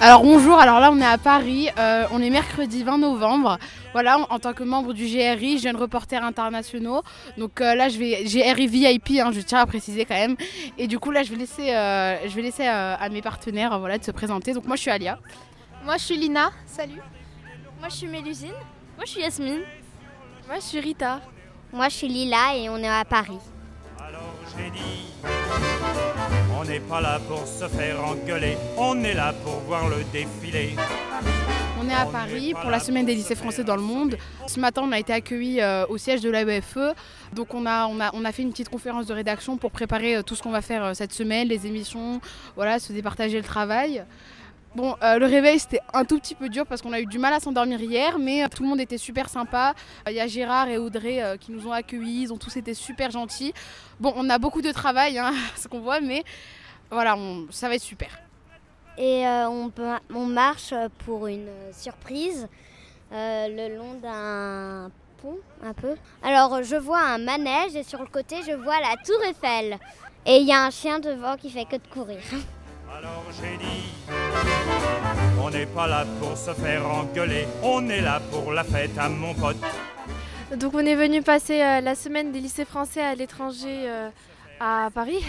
Alors bonjour, alors là on est à Paris, euh, on est mercredi 20 novembre. Voilà, en, en tant que membre du GRI, Jeunes Reporters Internationaux. Donc euh, là je vais GRI VIP, hein, je tiens à préciser quand même. Et du coup là je vais laisser, euh, je vais laisser euh, à mes partenaires voilà, de se présenter. Donc moi je suis Alia. Moi je suis Lina, salut. Moi je suis Mélusine. Moi je suis Yasmine. Moi je suis Rita. Moi je suis Lila et on est à Paris. On n'est pas là pour se faire engueuler, on est là pour voir le défilé. On est à Paris pour la semaine des lycées français dans le monde. Ce matin, on a été accueillis euh, au siège de l'AEFE. Donc, on a, on, a, on a fait une petite conférence de rédaction pour préparer euh, tout ce qu'on va faire euh, cette semaine, les émissions, voilà, se départager le travail. Bon, euh, le réveil, c'était un tout petit peu dur parce qu'on a eu du mal à s'endormir hier, mais euh, tout le monde était super sympa. Il y a Gérard et Audrey euh, qui nous ont accueillis, ils ont tous été super gentils. Bon, on a beaucoup de travail, hein, ce qu'on voit, mais voilà, on- ça va être super. Et euh, on, on marche pour une euh, surprise euh, le long d'un pont un peu. Alors je vois un manège et sur le côté je vois la tour Eiffel. Et il y a un chien devant qui fait que de courir. Alors j'ai dit, on n'est pas là pour se faire engueuler, on est là pour la fête à mon pote. Donc on est venu passer euh, la semaine des lycées français à l'étranger euh, à Paris.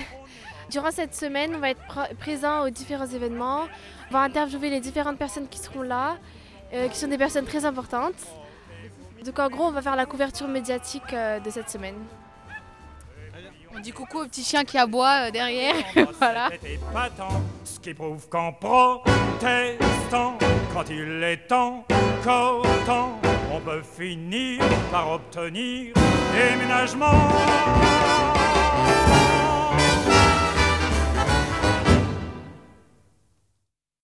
Durant cette semaine, on va être pr- présent aux différents événements. On va interviewer les différentes personnes qui seront là, euh, qui sont des personnes très importantes. Donc en gros, on va faire la couverture médiatique de cette semaine. On dit coucou au petit chien qui aboie euh, derrière. voilà. Ce qui prouve qu'en protestant, quand il est encore temps, on peut finir par obtenir déménagement.